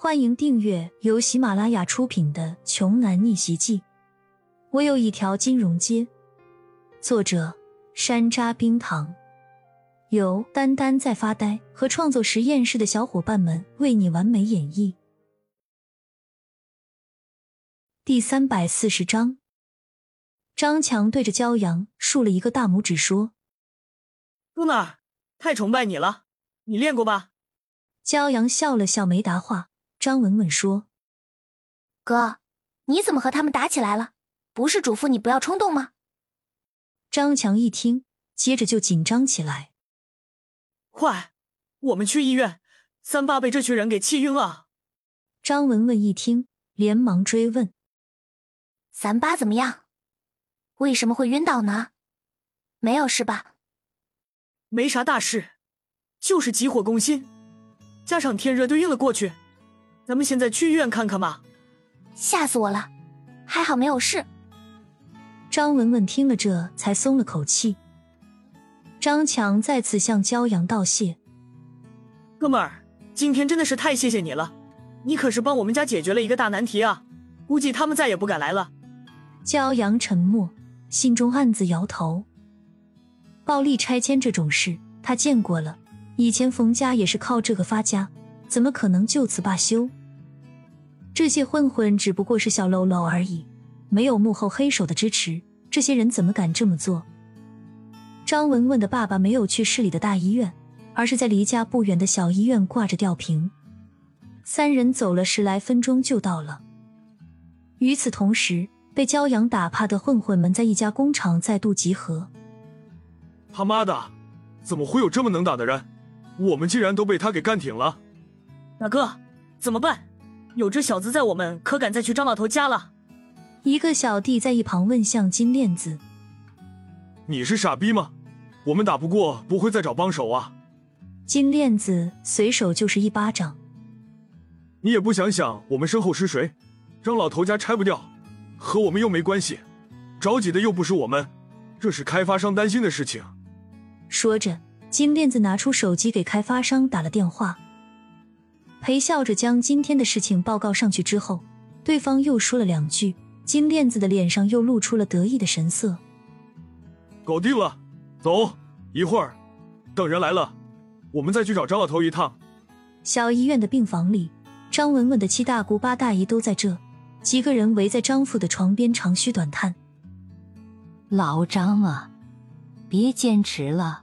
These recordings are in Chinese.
欢迎订阅由喜马拉雅出品的《穷男逆袭记》。我有一条金融街。作者：山楂冰糖，由丹丹在发呆和创作实验室的小伙伴们为你完美演绎。第三百四十章，张强对着骄阳竖了一个大拇指，说：“露娜儿，太崇拜你了，你练过吧？”骄阳笑了笑，没答话。张文文说：“哥，你怎么和他们打起来了？不是嘱咐你不要冲动吗？”张强一听，接着就紧张起来。快，我们去医院！三八被这群人给气晕了。张文文一听，连忙追问：“三八怎么样？为什么会晕倒呢？没有事吧？”“没啥大事，就是急火攻心，加上天热，就晕了过去。”咱们现在去医院看看吧。吓死我了，还好没有事。张文文听了这才松了口气。张强再次向骄阳道谢：“哥们儿，今天真的是太谢谢你了，你可是帮我们家解决了一个大难题啊！估计他们再也不敢来了。”骄阳沉默，心中暗自摇头。暴力拆迁这种事他见过了，以前冯家也是靠这个发家，怎么可能就此罢休？这些混混只不过是小喽啰而已，没有幕后黑手的支持，这些人怎么敢这么做？张文文的爸爸没有去市里的大医院，而是在离家不远的小医院挂着吊瓶。三人走了十来分钟就到了。与此同时，被骄阳打怕的混混们在一家工厂再度集合。他妈的，怎么会有这么能打的人？我们竟然都被他给干挺了！大哥，怎么办？有这小子在，我们可敢再去张老头家了？一个小弟在一旁问向金链子：“你是傻逼吗？我们打不过，不会再找帮手啊？”金链子随手就是一巴掌：“你也不想想，我们身后是谁？张老头家拆不掉，和我们又没关系，着急的又不是我们，这是开发商担心的事情。”说着，金链子拿出手机给开发商打了电话。陪笑着将今天的事情报告上去之后，对方又说了两句，金链子的脸上又露出了得意的神色。搞定了，走，一会儿等人来了，我们再去找张老头一趟。小医院的病房里，张文文的七大姑八大姨都在这，几个人围在张父的床边长吁短叹：“老张啊，别坚持了，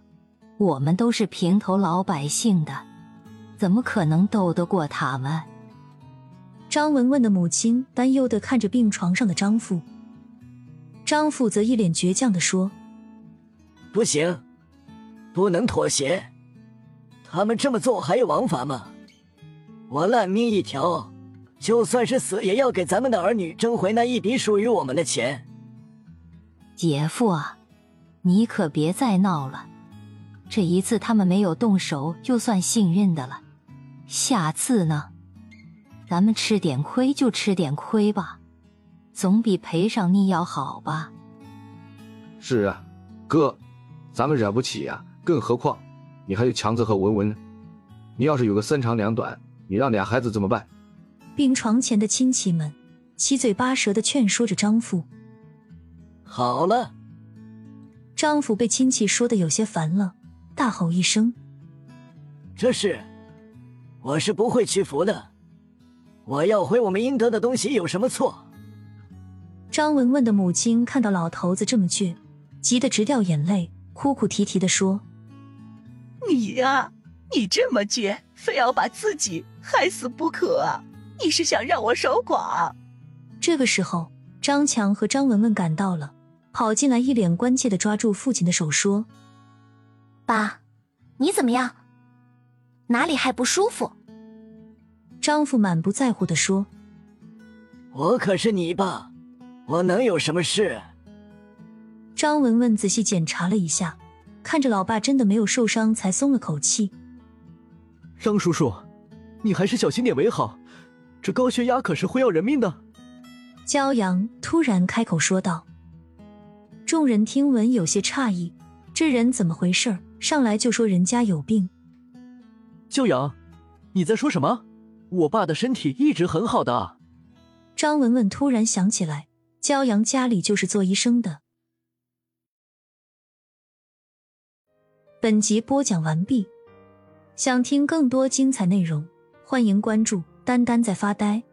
我们都是平头老百姓的。”怎么可能斗得过他们？张文文的母亲担忧的看着病床上的张父，张父则一脸倔强的说：“不行，不能妥协。他们这么做还有王法吗？我烂命一条，就算是死也要给咱们的儿女争回那一笔属于我们的钱。”姐夫啊，你可别再闹了。这一次他们没有动手，就算幸运的了。下次呢，咱们吃点亏就吃点亏吧，总比赔上你要好吧？是啊，哥，咱们惹不起啊。更何况你还有强子和文文，你要是有个三长两短，你让俩孩子怎么办？病床前的亲戚们七嘴八舌的劝说着张父。好了，张父被亲戚说的有些烦了，大吼一声：“这是！”我是不会屈服的，我要回我们应得的东西，有什么错？张文文的母亲看到老头子这么倔，急得直掉眼泪，哭哭啼啼的说：“你呀，你这么倔，非要把自己害死不可啊！你是想让我守寡？”这个时候，张强和张文文赶到了，跑进来，一脸关切的抓住父亲的手说：“爸，你怎么样？”哪里还不舒服？张父满不在乎的说：“我可是你爸，我能有什么事？”张文文仔细检查了一下，看着老爸真的没有受伤，才松了口气。张叔叔，你还是小心点为好，这高血压可是会要人命的。骄阳突然开口说道。众人听闻有些诧异，这人怎么回事？上来就说人家有病。骄阳，你在说什么？我爸的身体一直很好的。张文文突然想起来，骄阳家里就是做医生的。本集播讲完毕，想听更多精彩内容，欢迎关注“丹丹在发呆”。